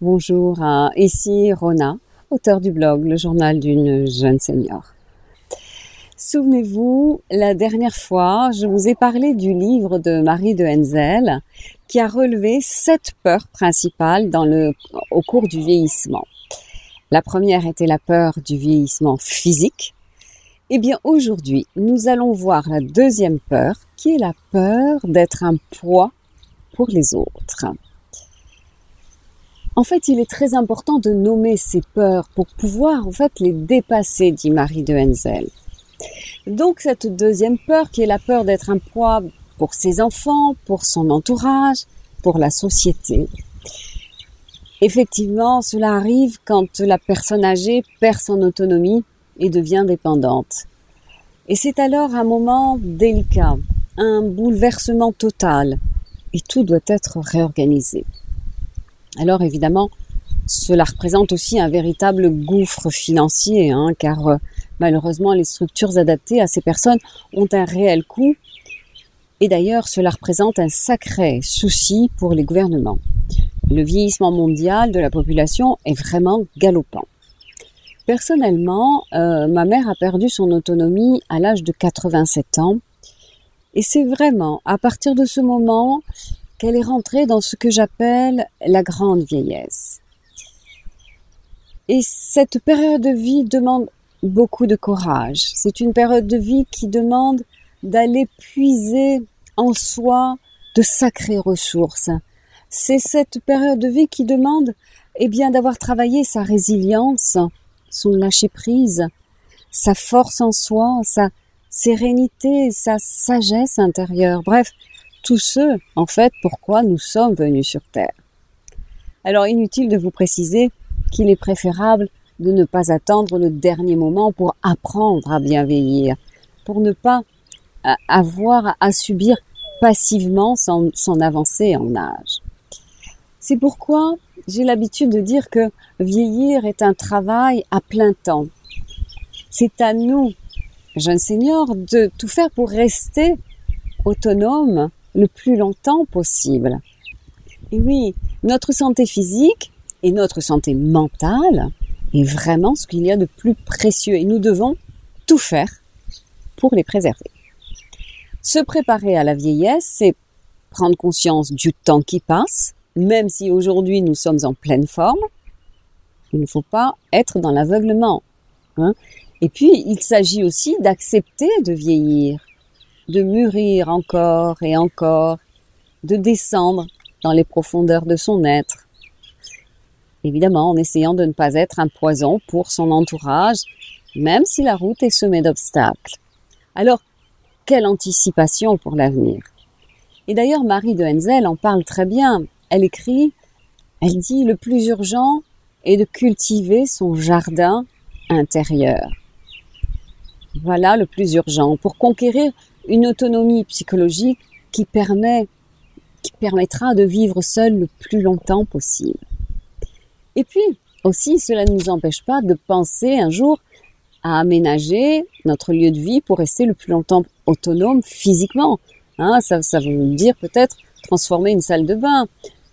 Bonjour, à, ici Rona, auteur du blog Le journal d'une jeune senior. Souvenez-vous, la dernière fois, je vous ai parlé du livre de Marie de Henzel qui a relevé sept peurs principales au cours du vieillissement. La première était la peur du vieillissement physique. Eh bien, aujourd'hui, nous allons voir la deuxième peur qui est la peur d'être un poids pour les autres. En fait, il est très important de nommer ces peurs pour pouvoir en fait les dépasser, dit Marie de Henzel. Donc cette deuxième peur, qui est la peur d'être un poids pour ses enfants, pour son entourage, pour la société. Effectivement, cela arrive quand la personne âgée perd son autonomie et devient dépendante. Et c'est alors un moment délicat, un bouleversement total, et tout doit être réorganisé. Alors évidemment, cela représente aussi un véritable gouffre financier, hein, car euh, malheureusement les structures adaptées à ces personnes ont un réel coût. Et d'ailleurs, cela représente un sacré souci pour les gouvernements. Le vieillissement mondial de la population est vraiment galopant. Personnellement, euh, ma mère a perdu son autonomie à l'âge de 87 ans. Et c'est vraiment à partir de ce moment qu'elle est rentrée dans ce que j'appelle la grande vieillesse. Et cette période de vie demande beaucoup de courage. C'est une période de vie qui demande d'aller puiser en soi de sacrées ressources. C'est cette période de vie qui demande, eh bien, d'avoir travaillé sa résilience, son lâcher prise, sa force en soi, sa sérénité, sa sagesse intérieure. Bref, tout en fait, pourquoi nous sommes venus sur Terre. Alors inutile de vous préciser qu'il est préférable de ne pas attendre le dernier moment pour apprendre à bien vieillir, pour ne pas euh, avoir à subir passivement son, son avancée en âge. C'est pourquoi j'ai l'habitude de dire que vieillir est un travail à plein temps. C'est à nous, jeunes seniors, de tout faire pour rester autonomes le plus longtemps possible. Et oui, notre santé physique et notre santé mentale est vraiment ce qu'il y a de plus précieux et nous devons tout faire pour les préserver. Se préparer à la vieillesse, c'est prendre conscience du temps qui passe, même si aujourd'hui nous sommes en pleine forme. Il ne faut pas être dans l'aveuglement. Hein. Et puis, il s'agit aussi d'accepter de vieillir de mûrir encore et encore, de descendre dans les profondeurs de son être. Évidemment, en essayant de ne pas être un poison pour son entourage, même si la route est semée d'obstacles. Alors, quelle anticipation pour l'avenir Et d'ailleurs, Marie de Henzel en parle très bien. Elle écrit, elle dit, le plus urgent est de cultiver son jardin intérieur. Voilà le plus urgent pour conquérir une autonomie psychologique qui permet, qui permettra de vivre seul le plus longtemps possible. Et puis, aussi, cela ne nous empêche pas de penser un jour à aménager notre lieu de vie pour rester le plus longtemps autonome physiquement. Hein, ça, veut dire peut-être transformer une salle de bain,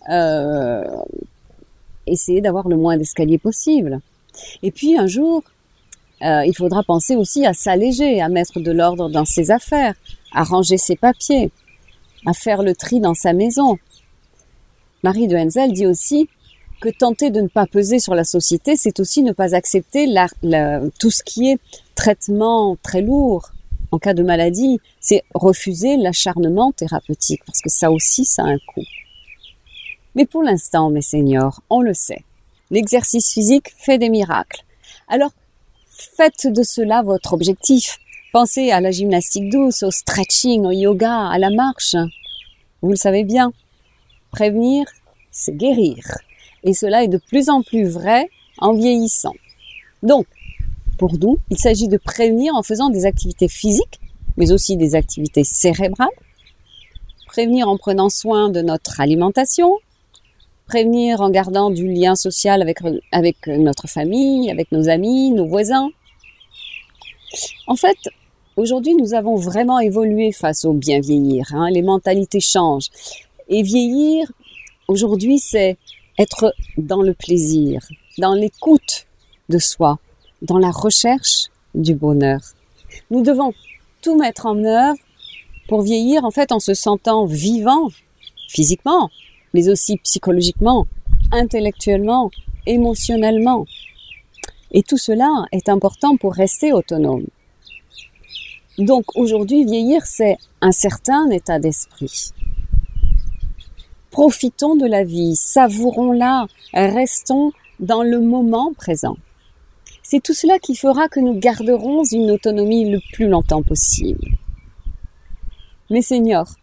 euh, essayer d'avoir le moins d'escaliers possible. Et puis un jour, euh, il faudra penser aussi à s'alléger, à mettre de l'ordre dans ses affaires, à ranger ses papiers, à faire le tri dans sa maison. Marie de Henzel dit aussi que tenter de ne pas peser sur la société, c'est aussi ne pas accepter tout ce qui est traitement très lourd. En cas de maladie, c'est refuser l'acharnement thérapeutique, parce que ça aussi, ça a un coût. Mais pour l'instant, mes seniors, on le sait, l'exercice physique fait des miracles. Alors, Faites de cela votre objectif. Pensez à la gymnastique douce, au stretching, au yoga, à la marche. Vous le savez bien. Prévenir, c'est guérir. Et cela est de plus en plus vrai en vieillissant. Donc, pour nous, il s'agit de prévenir en faisant des activités physiques, mais aussi des activités cérébrales. Prévenir en prenant soin de notre alimentation, prévenir en gardant du lien social avec, avec notre famille, avec nos amis, nos voisins. En fait, aujourd'hui, nous avons vraiment évolué face au bien vieillir. Hein. Les mentalités changent. Et vieillir, aujourd'hui, c'est être dans le plaisir, dans l'écoute de soi, dans la recherche du bonheur. Nous devons tout mettre en œuvre pour vieillir en fait en se sentant vivant physiquement, mais aussi psychologiquement, intellectuellement, émotionnellement. Et tout cela est important pour rester autonome. Donc aujourd'hui, vieillir, c'est un certain état d'esprit. Profitons de la vie, savourons-la, restons dans le moment présent. C'est tout cela qui fera que nous garderons une autonomie le plus longtemps possible. Mes seigneurs,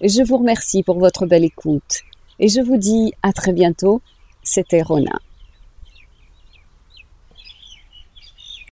je vous remercie pour votre belle écoute et je vous dis à très bientôt. C'était Rona.